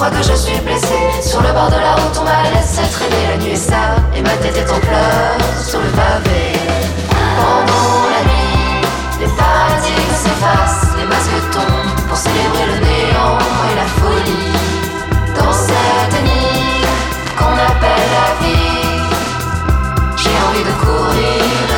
crois que je suis blessée. Sur le bord de la route, on m'a laissé traîner. La nuit est sale et ma tête est en pleurs sur le pavé. Pendant la nuit, les paradigmes s'effacent, les masques tombent pour célébrer le néant et la folie. Dans cette nuit qu'on appelle la vie, j'ai envie de courir.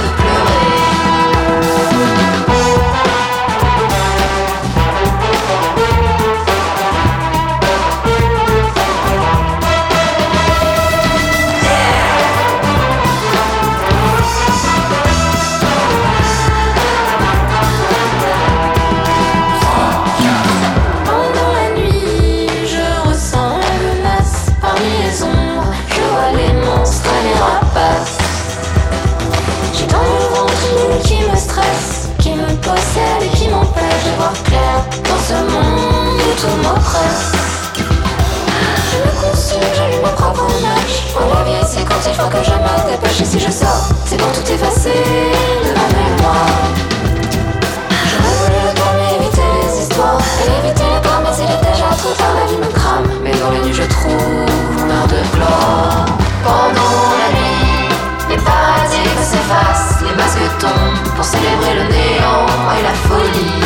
toi celle qui m'empêche de voir clair dans ce monde où tout m'oppresse. Je me consume, j'allume mon propre match. Pour la vie, c'est quand il faut que je me dépêche. Et si je sors, c'est pour tout effacer de ma mémoire. J'aurais voulu le temps, mais éviter les histoires. Et éviter les pommes, mais il est déjà trop tard, la vie me crame. Mais dans les nuits, je trouve. pour célébrer le néant et la folie.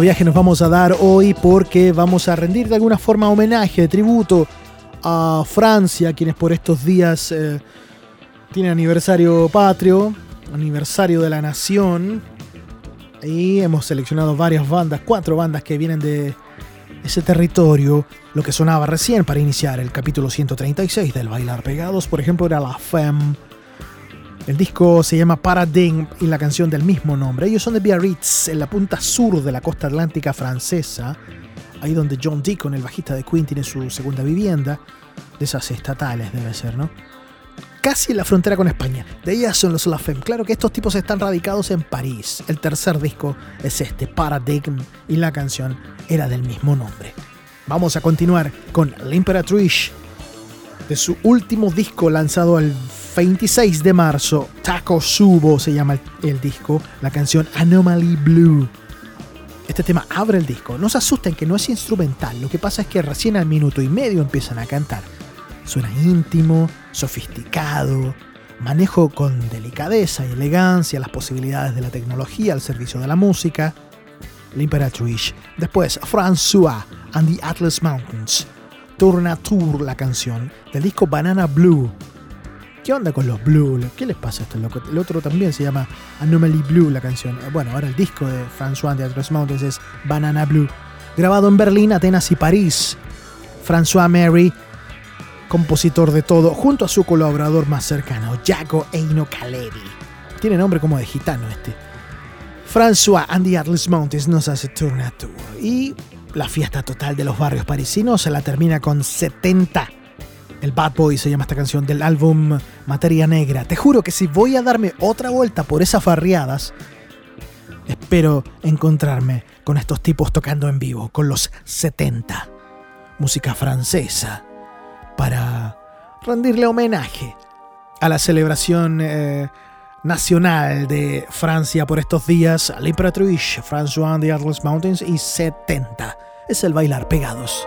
Viaje nos vamos a dar hoy porque vamos a rendir de alguna forma homenaje, tributo a Francia, quienes por estos días eh, tienen aniversario patrio, aniversario de la nación. Y hemos seleccionado varias bandas, cuatro bandas que vienen de ese territorio. Lo que sonaba recién para iniciar el capítulo 136 del Bailar Pegados, por ejemplo, era La Femme el disco se llama Paradigm y la canción del mismo nombre. Ellos son de Biarritz, en la punta sur de la costa atlántica francesa, ahí donde John Deacon, el bajista de Queen, tiene su segunda vivienda, de esas estatales debe ser, ¿no? Casi en la frontera con España. De ellas son los La Femme. Claro que estos tipos están radicados en París. El tercer disco es este, Paradigm, y la canción era del mismo nombre. Vamos a continuar con L'Imperatrice, de su último disco lanzado el 26 de marzo, Taco Subo se llama el, disco, la canción Anomaly Blue. Este tema abre el disco. No se asusten que no es instrumental, lo que pasa es que recién al minuto y medio empiezan a cantar. Suena íntimo, sofisticado, manejo con delicadeza y elegancia las posibilidades de la tecnología al servicio de la música. L'Imperatrice. Después, François and the Atlas Mountains. Tour la canción del disco Banana Blue ¿Qué onda con los Blue? ¿Qué les pasa a loco? El otro también se llama Anomaly Blue, la canción. Bueno, ahora el disco de François de Atlas Mountains es Banana Blue. Grabado en Berlín, Atenas y París. François Mary, compositor de todo, junto a su colaborador más cercano, Jaco Eino Caleri. Tiene nombre como de gitano este. François and the Atlas Mountains nos hace tour tour. Y la fiesta total de los barrios parisinos se la termina con 70 el Bad Boy se llama esta canción del álbum Materia Negra. Te juro que si voy a darme otra vuelta por esas farriadas, espero encontrarme con estos tipos tocando en vivo, con los 70. Música francesa para rendirle homenaje a la celebración eh, nacional de Francia por estos días, a l'Imperatrice, François de Atlas Mountains y 70. Es el bailar pegados.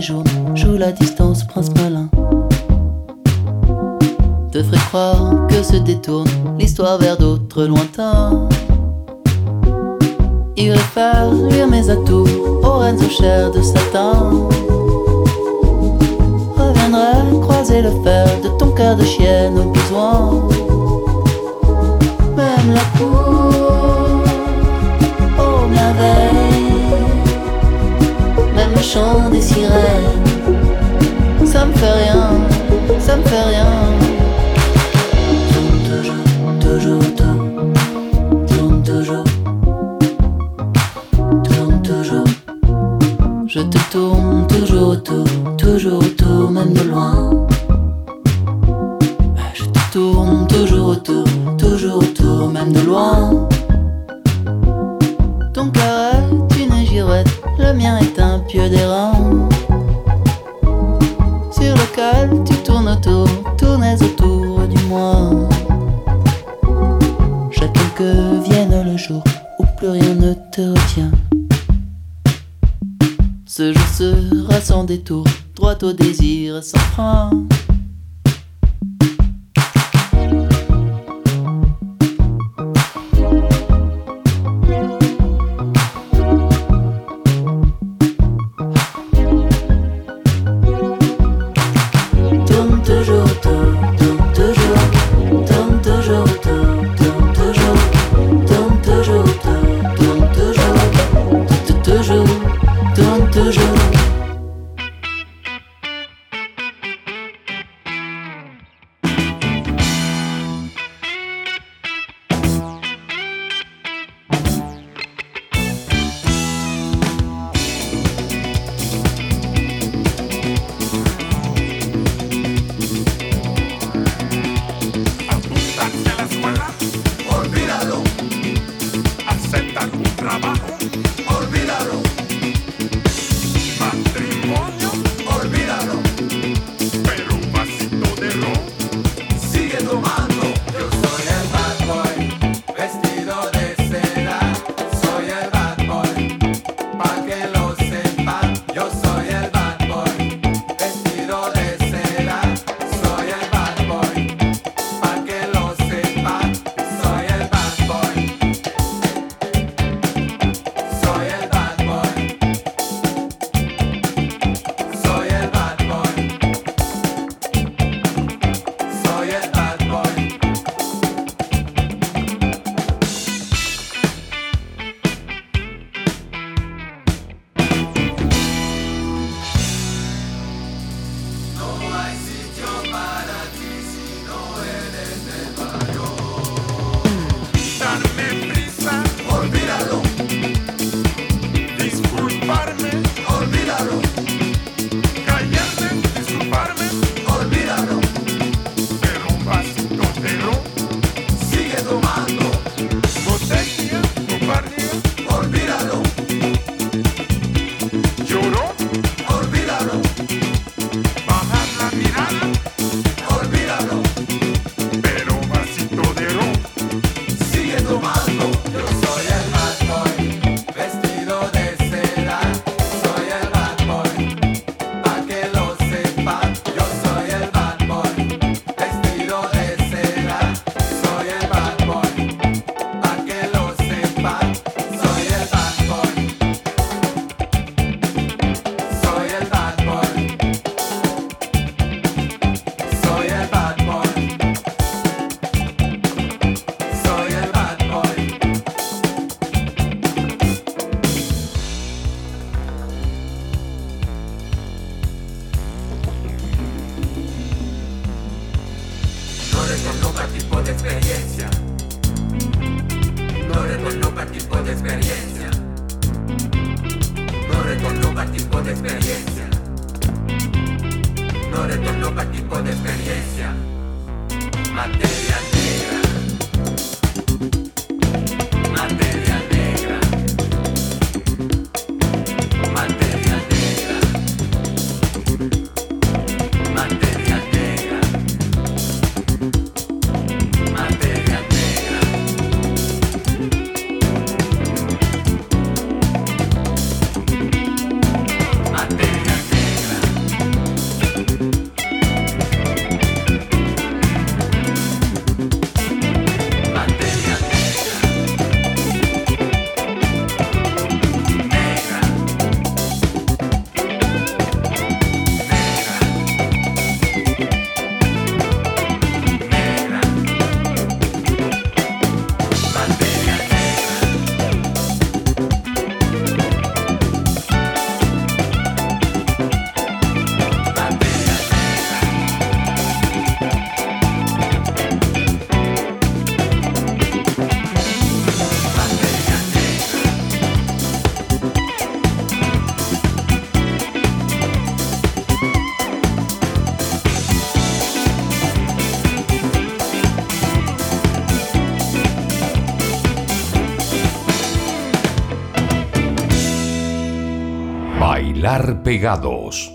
joue la distance, prince malin. Te ferait croire que se détourne l'histoire vers d'autres lointains. Il faire lire mes atouts aux reines aux chairs de Satan. Reviendrai croiser le fer de ton cœur de chienne au besoin. Même la cour. chant des sirènes. Ça me fait rien, ça me fait rien. Tourne toujours, toujours, tourne. Tourne toujours. Tourne toujours. Je te tourne toujours autour, toujours autour, même de loin. Je te tourne toujours autour, toujours autour, même de loin.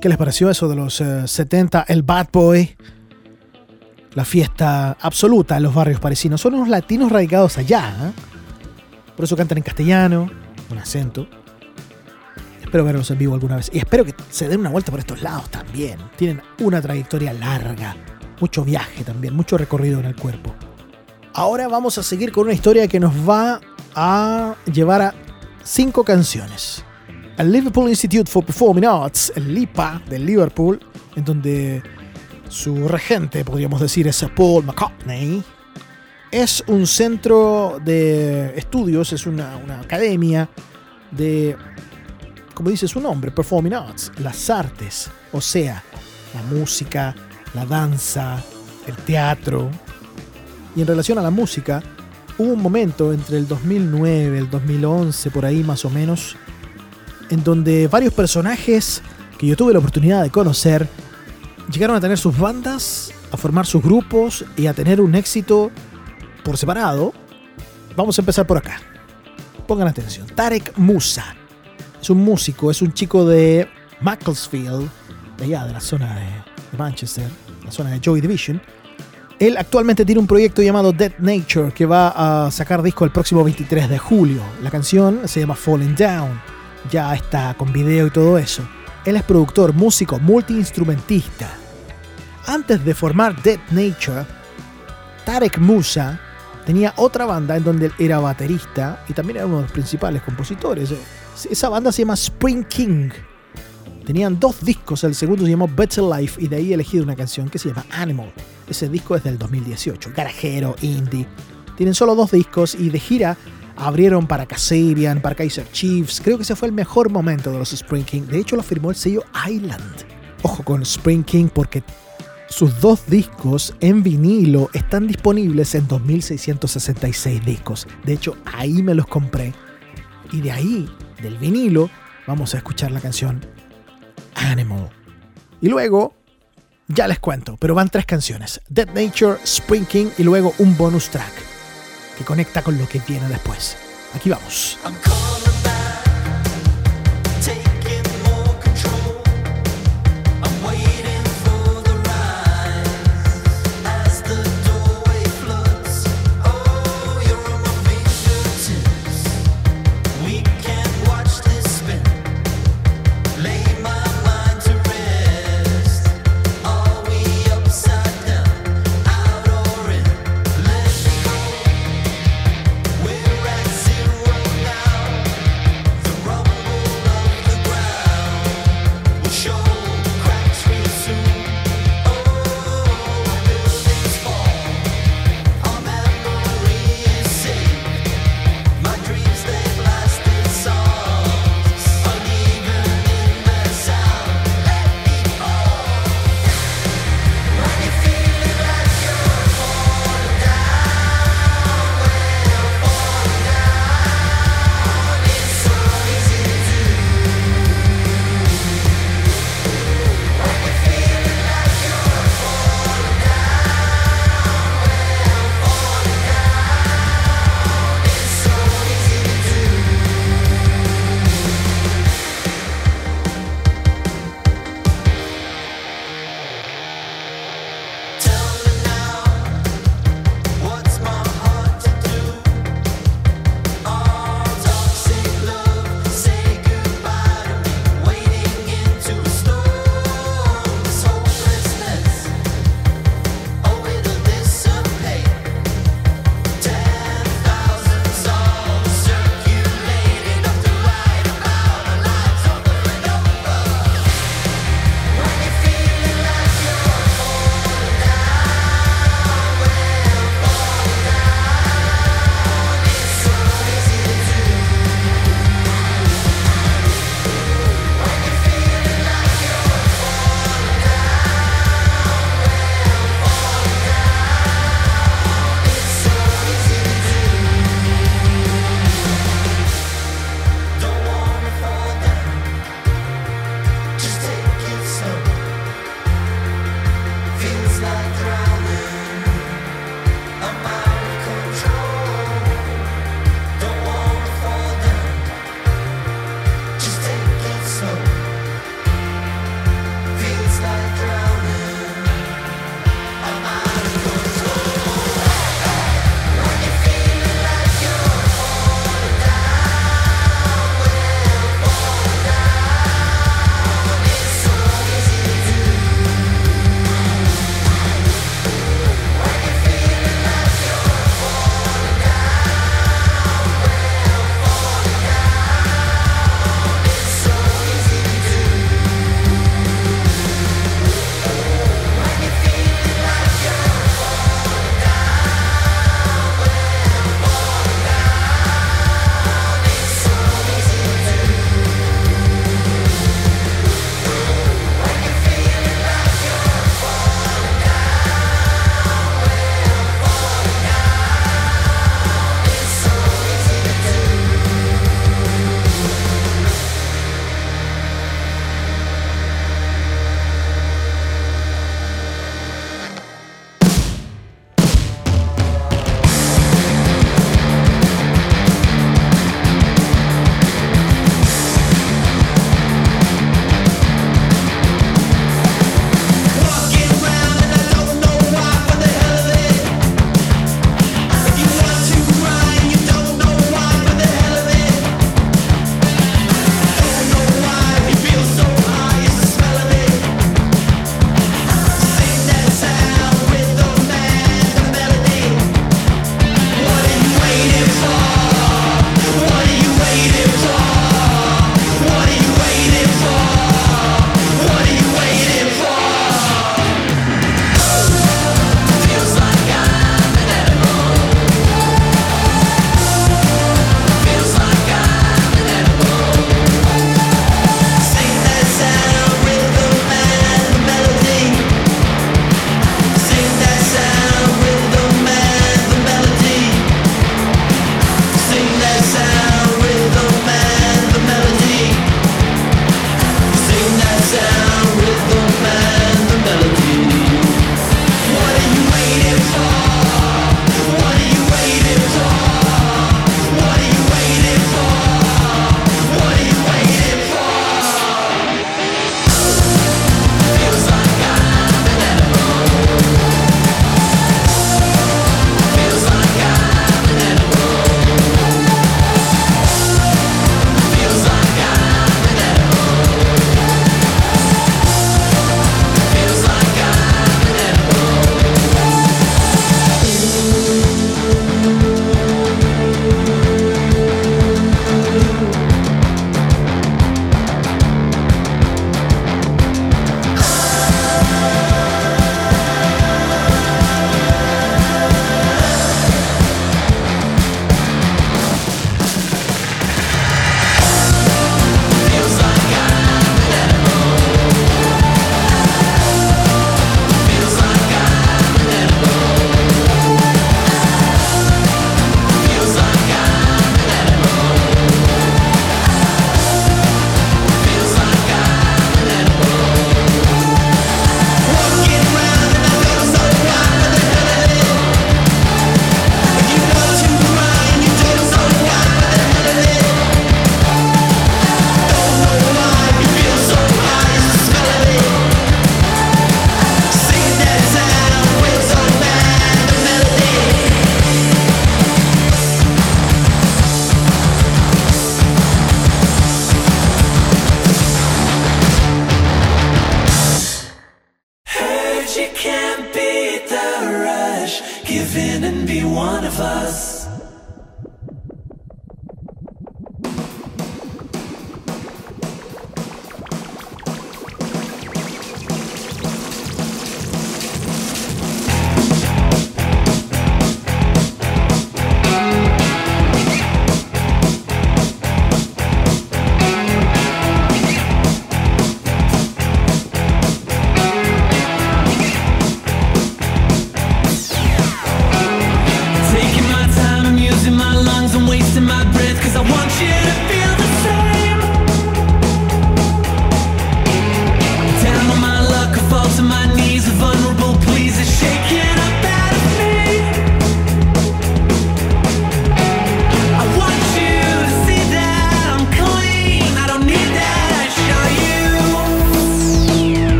¿Qué les pareció eso de los eh, 70? El Bad Boy. La fiesta absoluta en los barrios parisinos. Son unos latinos radicados allá. ¿eh? Por eso cantan en castellano, un acento. Espero verlos en vivo alguna vez. Y espero que se den una vuelta por estos lados también. Tienen una trayectoria larga. Mucho viaje también, mucho recorrido en el cuerpo. Ahora vamos a seguir con una historia que nos va a llevar a cinco canciones. El Liverpool Institute for Performing Arts, el LIPA de Liverpool, en donde su regente, podríamos decir, es Paul McCartney, es un centro de estudios, es una, una academia de, como dice su nombre, Performing Arts, las artes, o sea, la música, la danza, el teatro. Y en relación a la música, hubo un momento entre el 2009, el 2011, por ahí más o menos, en donde varios personajes que yo tuve la oportunidad de conocer llegaron a tener sus bandas, a formar sus grupos y a tener un éxito por separado. Vamos a empezar por acá. Pongan atención. Tarek Musa es un músico, es un chico de Macclesfield, de allá, de la zona de, Manchester, la zona de Joy Division. Él actualmente tiene un proyecto llamado Dead Nature que va a sacar disco el próximo 23 de julio. La canción se llama Falling Down. Ya está con video y todo eso. Él es productor, músico, multiinstrumentista. Antes de formar Dead Nature, Tarek Musa tenía otra banda en donde él era baterista y también era uno de los principales compositores. Esa banda se llama Spring King. Tenían dos discos, el segundo se llamó Better Life y de ahí he elegido una canción que se llama Animal. Ese disco es del 2018, garajero, indie. Tienen solo dos discos y de gira abrieron para Kasabian, para Kaiser Chiefs. Creo que ese fue el mejor momento de los Spring King. De hecho lo firmó el sello Island. Ojo con Spring King porque sus dos discos en vinilo están disponibles en 2666 discos. De hecho, ahí me los compré. Y de ahí, del vinilo, vamos a escuchar la canción Animal. Y luego, ya les cuento, pero van tres canciones. Dead Nature, Spring King y luego un bonus track que conecta con lo que viene después. Aquí vamos.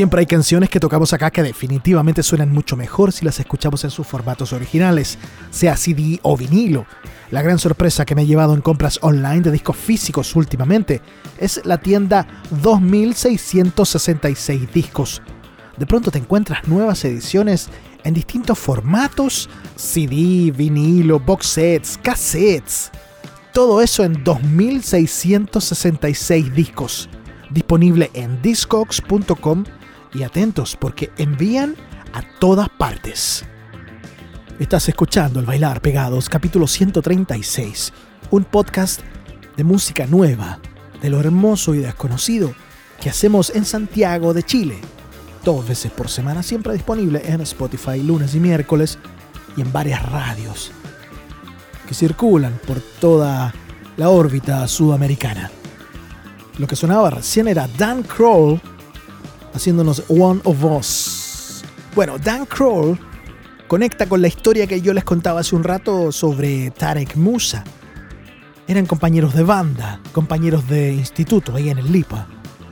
Siempre hay canciones que tocamos acá que definitivamente suenan mucho mejor si las escuchamos en sus formatos originales, sea CD o vinilo. La gran sorpresa que me he llevado en compras online de discos físicos últimamente es la tienda 2666 discos. De pronto te encuentras nuevas ediciones en distintos formatos, CD, vinilo, box sets, cassettes. Todo eso en 2666 discos. Disponible en discogs.com y atentos porque envían a todas partes. Estás escuchando El Bailar Pegados, capítulo 136, un podcast de música nueva, de lo hermoso y desconocido que hacemos en Santiago de Chile. Dos veces por semana, siempre disponible en Spotify lunes y miércoles y en varias radios que circulan por toda la órbita sudamericana. Lo que sonaba recién era Dan Kroll haciéndonos One of Us. Bueno, Dan Kroll conecta con la historia que yo les contaba hace un rato sobre Tarek Musa. Eran compañeros de banda, compañeros de instituto ahí en el LIPA,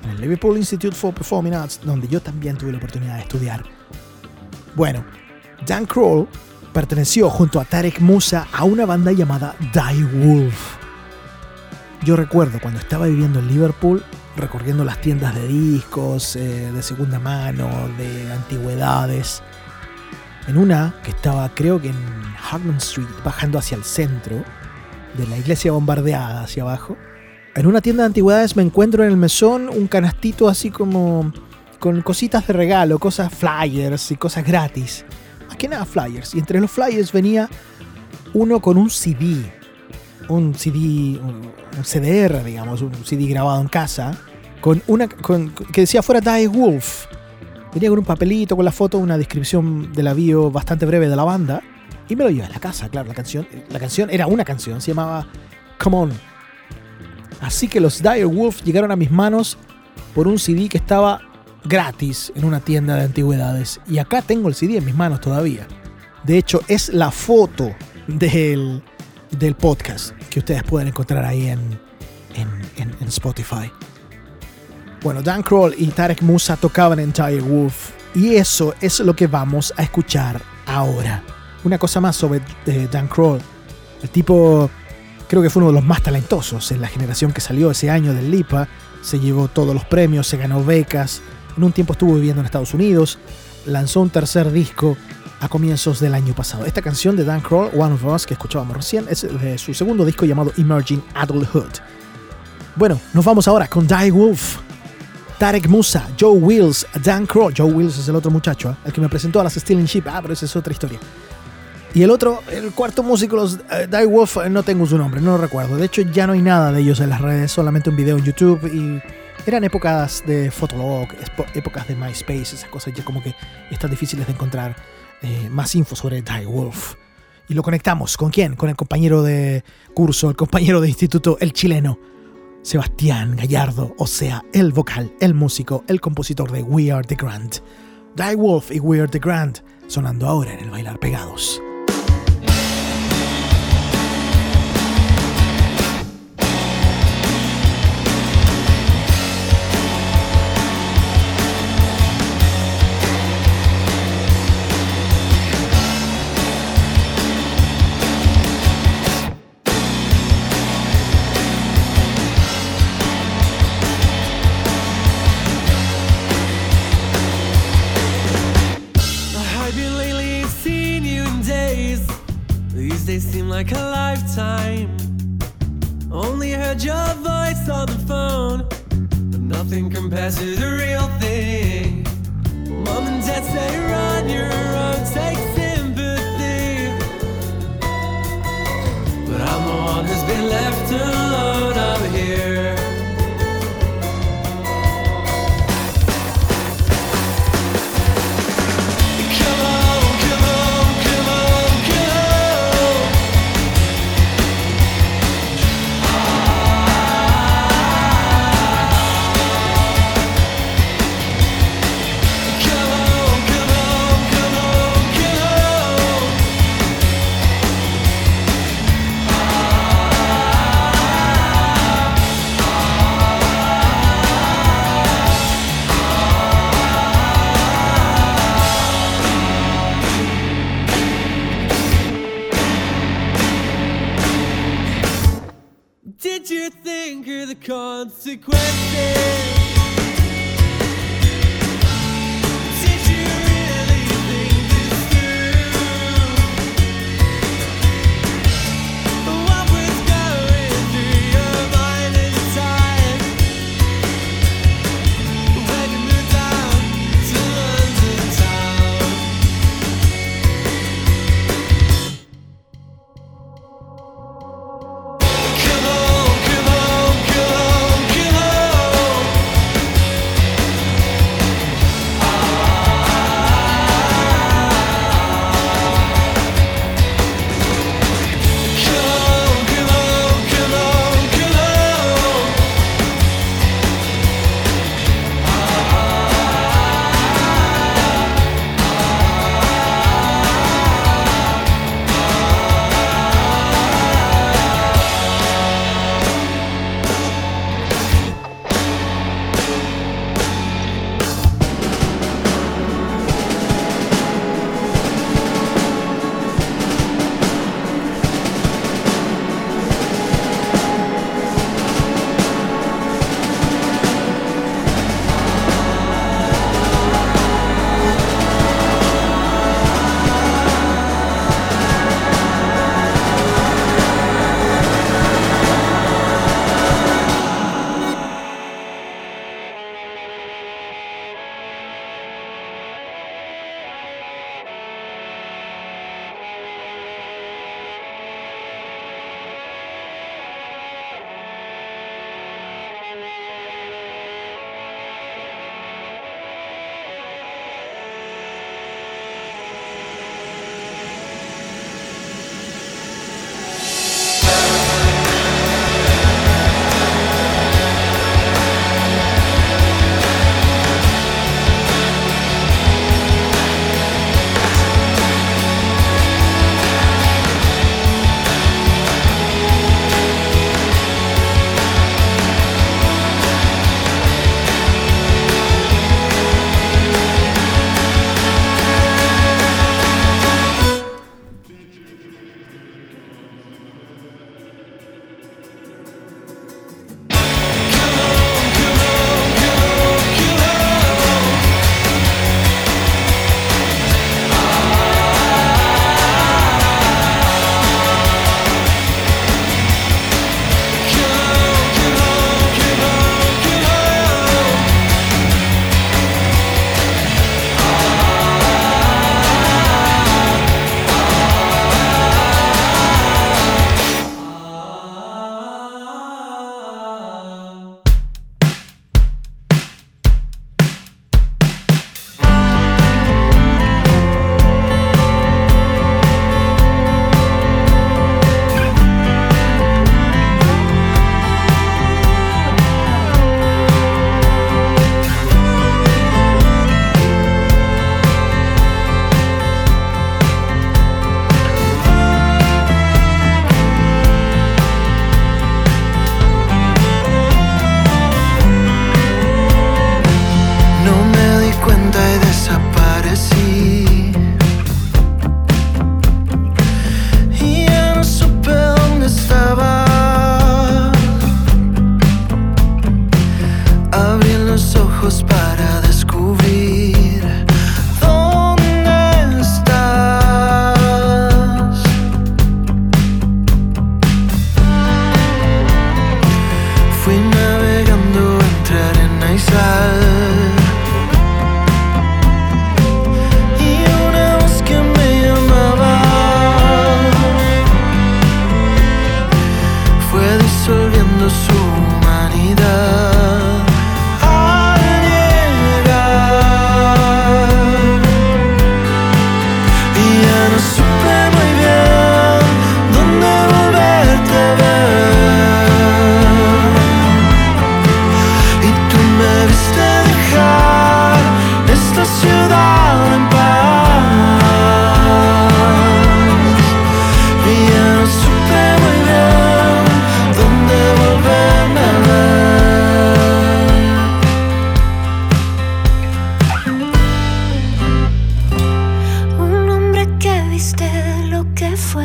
en el Liverpool Institute for Performing Arts, donde yo también tuve la oportunidad de estudiar. Bueno, Dan Kroll perteneció junto a Tarek Musa a una banda llamada Die Wolf. Yo recuerdo cuando estaba viviendo en Liverpool recorriendo las tiendas de discos, eh, de segunda mano, de antigüedades, en una que estaba creo que en Harman Street, bajando hacia el centro, de la iglesia bombardeada hacia abajo. En una tienda de antigüedades me encuentro en el mesón un canastito así como con cositas de regalo, cosas flyers y cosas gratis. Más que nada flyers. Y entre los flyers venía uno con un CD. Un CD, un CDR, digamos, un CD grabado en casa. Con una que decía fuera Die Wolf. Venía con un papelito, con la foto, una descripción de la bio bastante breve de la banda. Y me lo llevé a la casa, claro, la canción. La canción era una canción, se llamaba Come On. Así que los Dire Wolf llegaron a mis manos por un CD que estaba gratis en una tienda de antigüedades. Y acá tengo el CD en mis manos todavía. De hecho, es la foto del, del podcast que ustedes pueden encontrar ahí en, en- en Spotify. Bueno, Dan Kroll y Tarek Musa tocaban en Dire Wolf. Y eso es lo que vamos a escuchar ahora. Una cosa más sobre eh, Dan Kroll. El tipo creo que fue uno de los más talentosos en la generación que salió ese año del LIPA. Se llevó todos los premios, se ganó becas. En un tiempo estuvo viviendo en Estados Unidos. Lanzó un tercer disco a comienzos del año pasado. Esta canción de Dan Kroll, One of Us, que escuchábamos recién, es de su segundo disco llamado Emerging Adulthood. Bueno, nos vamos ahora con Die Wolf. Tarek Musa, Joe Wills, Dan Kroll. Joe Wills es el otro muchacho, ¿eh? el que me presentó a las Stealing Ship. Ah, pero esa es otra historia. Y el otro, el cuarto músico, los eh, Die Wolf, eh, no tengo su nombre, no lo recuerdo. De hecho, ya no hay nada de ellos en las redes, solamente un video en YouTube. Y eran épocas de Fotolog, épocas de MySpace, esas cosas ya como que están difíciles de encontrar más info sobre Die Wolf. Y lo conectamos, ¿con quién? Con el compañero de curso, el compañero de instituto, el chileno. Sebastián Gallardo, o sea, el vocal, el músico, el compositor de We Are the Grand. Die Wolf y We Are the Grand sonando ahora en el Bailar Pegados. Like a lifetime. Only heard your voice on the phone, but nothing compares to the real thing. Mom and dad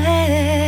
que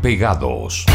pegados.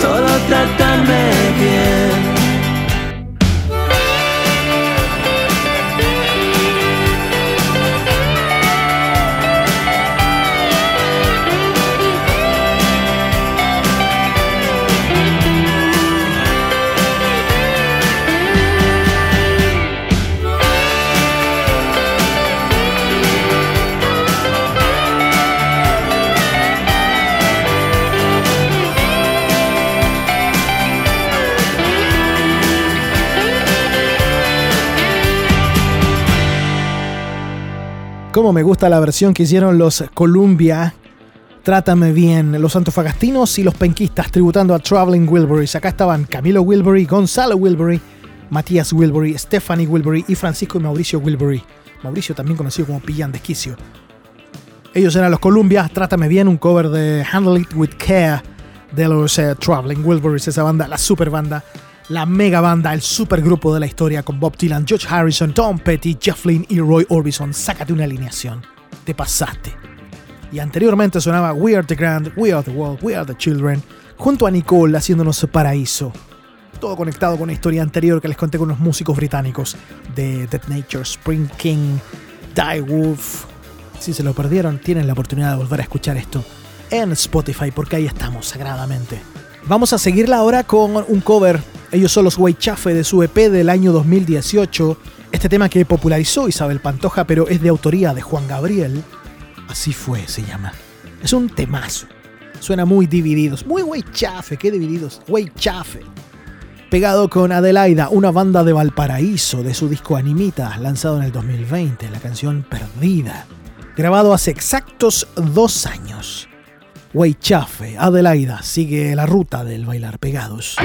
Solo trátame bien. Cómo me gusta la versión que hicieron los Columbia. Trátame bien, los antofagastinos y los penquistas tributando a Traveling Wilburys. Acá estaban Camilo Wilbury, Gonzalo Wilbury, Matías Wilbury, Stephanie Wilbury y Francisco y Mauricio Wilbury. Mauricio también conocido como Pillan de. Ellos eran los Columbia, Trátame bien, un cover de Handle It With Care de los eh, Traveling Wilburys, esa banda, la super banda, la mega banda, el super grupo de la historia con Bob Dylan, George Harrison, Tom Petty, Jeff Lynne y Roy Orbison. Sácate una alineación, te pasaste. Y anteriormente sonaba We Are the Grand, We Are the World, We Are the Children, junto a Nicole haciéndonos Paraíso. Todo conectado con la historia anterior que les conté con los músicos británicos de Dead Nature, Spring King, Die Wolf. Si se lo perdieron, tienen la oportunidad de volver a escuchar esto en Spotify, porque ahí estamos sagradamente. Vamos a seguirla ahora con un cover. Ellos son los Chafe de su EP del año 2018. Este tema que popularizó Isabel Pantoja, pero es de autoría de Juan Gabriel. Así fue, se llama. Es un temazo. Suena muy divididos. Muy Chafe, qué divididos. Chafe. Pegado con Adelaida, una banda de Valparaíso de su disco Animita, lanzado en el 2020, la canción Perdida. Grabado hace exactos dos años. Chafe, Adelaida, sigue la ruta del bailar pegados.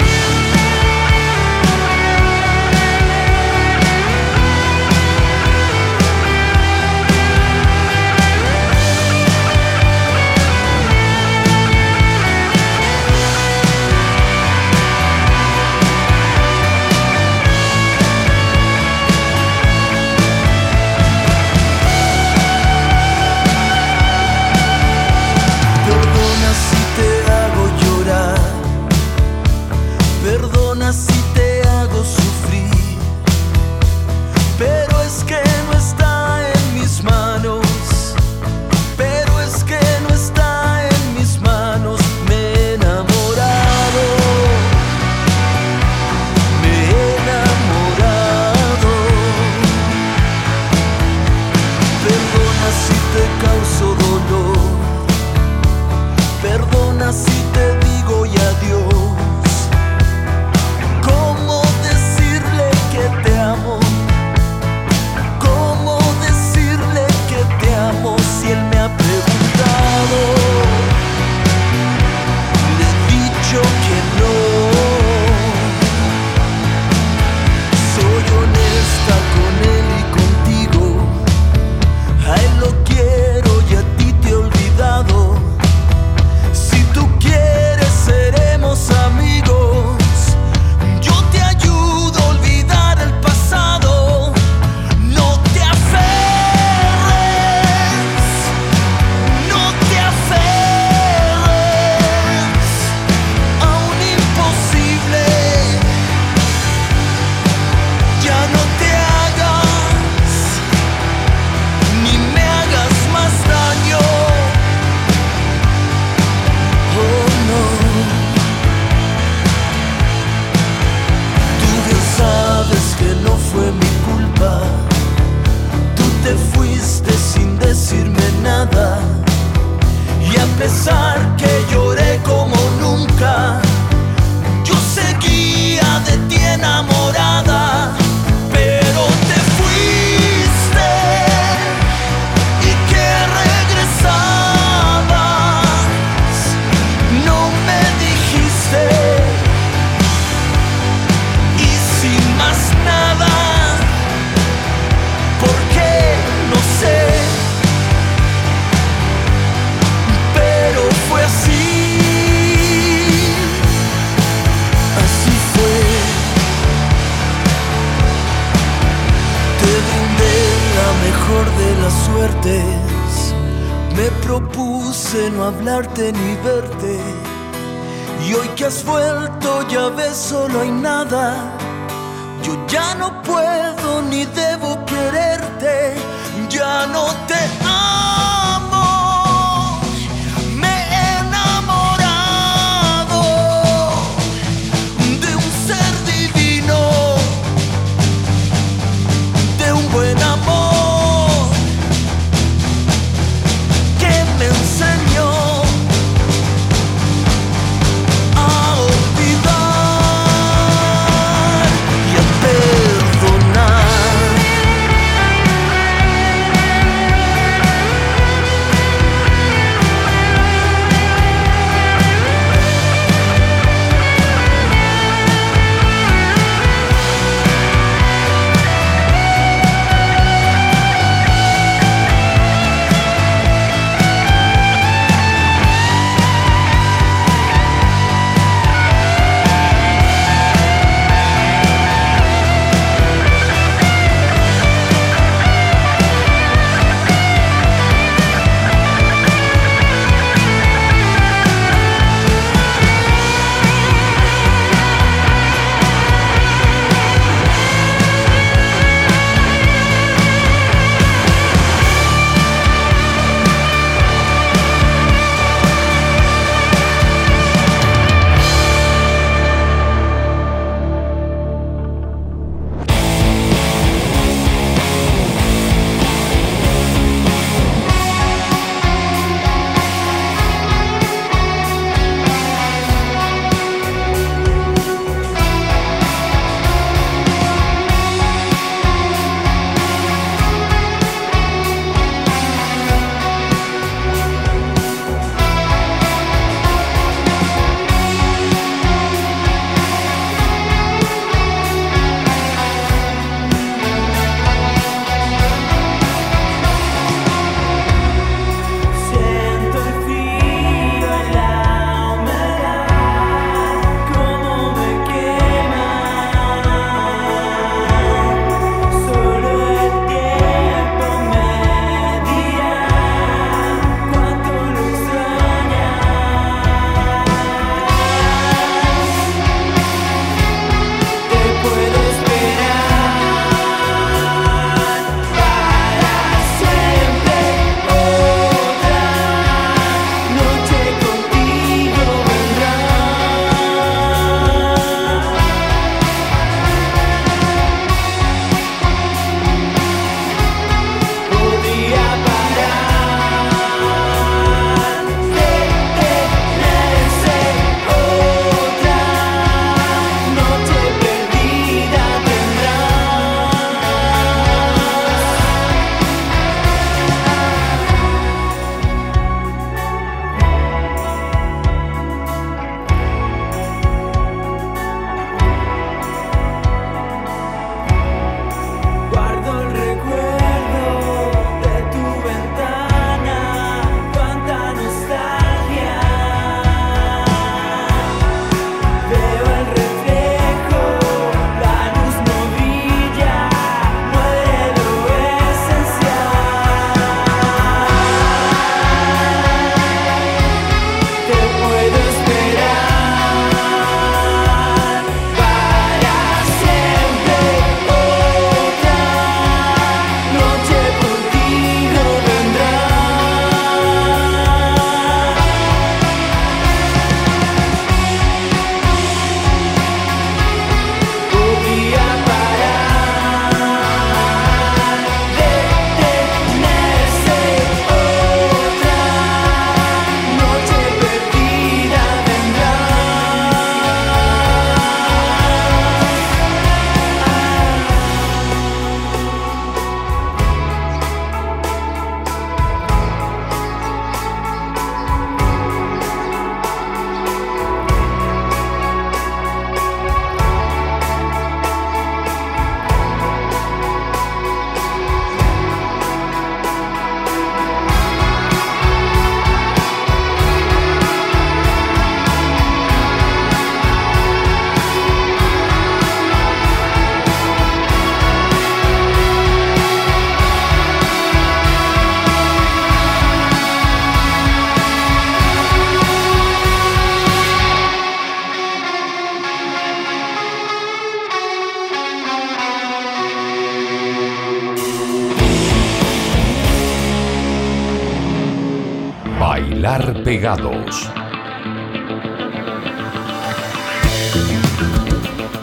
Pegados.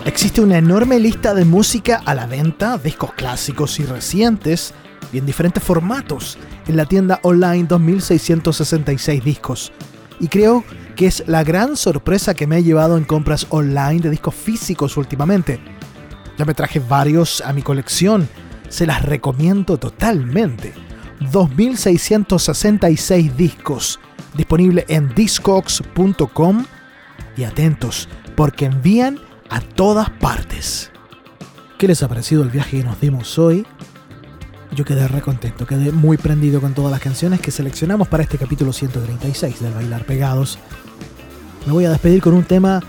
Existe una enorme lista de música a la venta, discos clásicos y recientes, y en diferentes formatos, en la tienda online 2666 discos. Y creo que es la gran sorpresa que me ha llevado en compras online de discos físicos últimamente. Ya me traje varios a mi colección, se las recomiendo totalmente. 2666 discos, disponible en discogs.com y atentos, porque envían a todas partes. ¿Qué les ha parecido el viaje que nos dimos hoy? Yo quedé re contento, quedé muy prendido con todas las canciones que seleccionamos para este capítulo 136 del Bailar Pegados. Me voy a despedir con un tema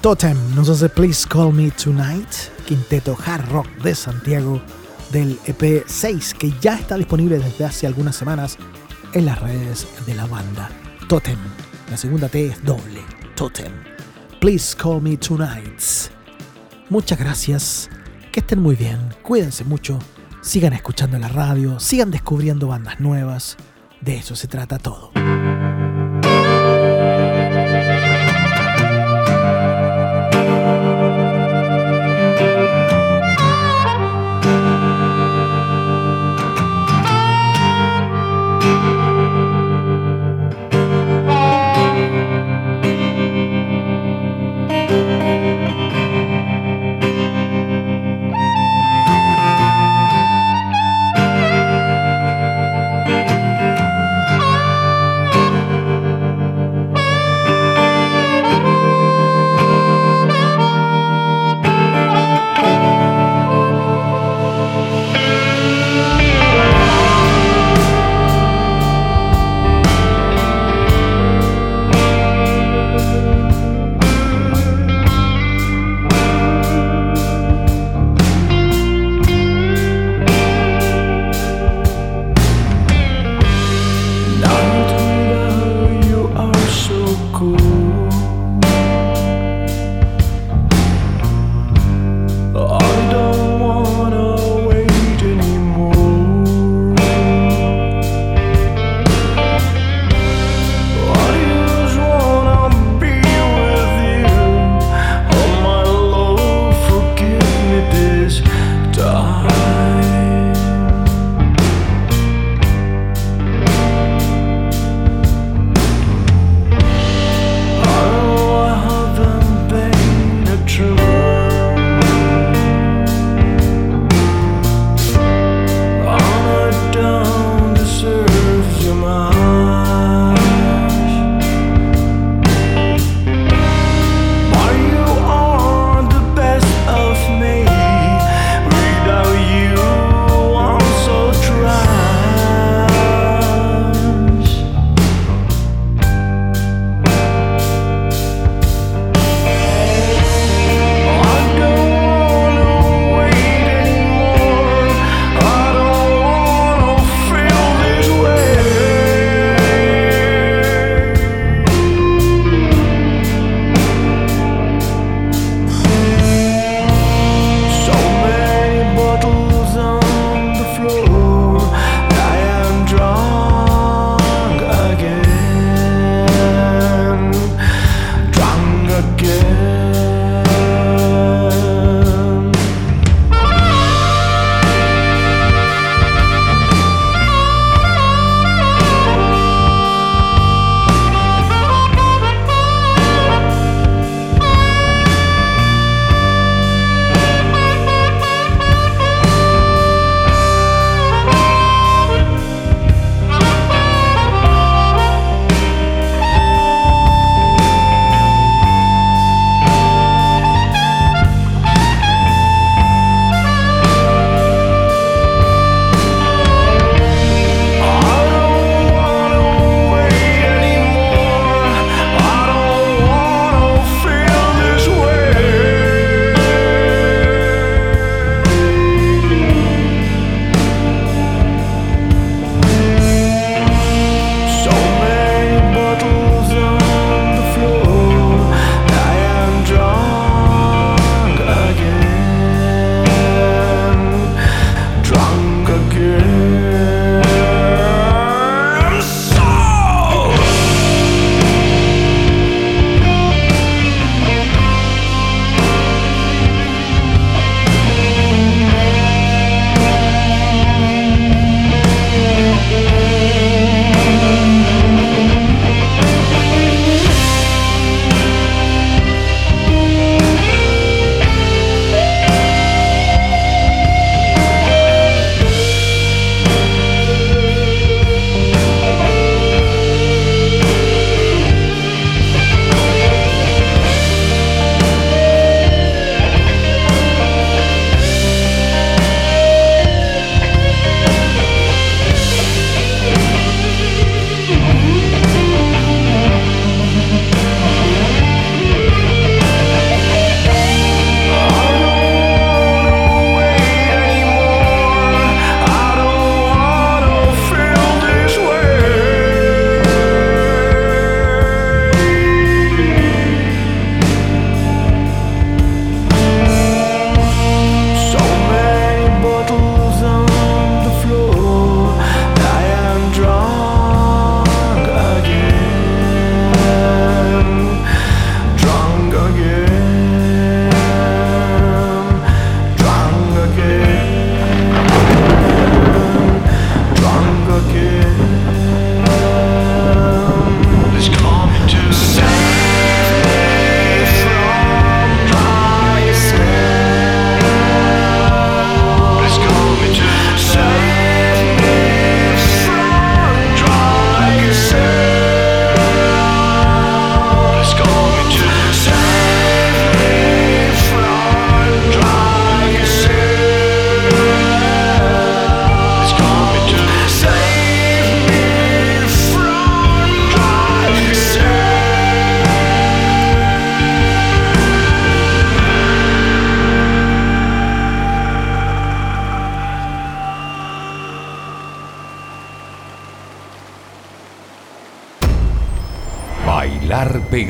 Totem, nos hace Please Call Me Tonight, quinteto hard rock de Santiago del EP 6 que ya está disponible desde hace algunas semanas en las redes de la banda. Totem, la segunda T es doble, Totem. Please Call Me Tonight. Muchas gracias, que estén muy bien, cuídense mucho, sigan escuchando la radio, sigan descubriendo bandas nuevas, de eso se trata todo.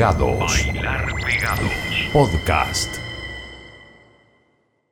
Pegados. Bailar Pegados. Podcast.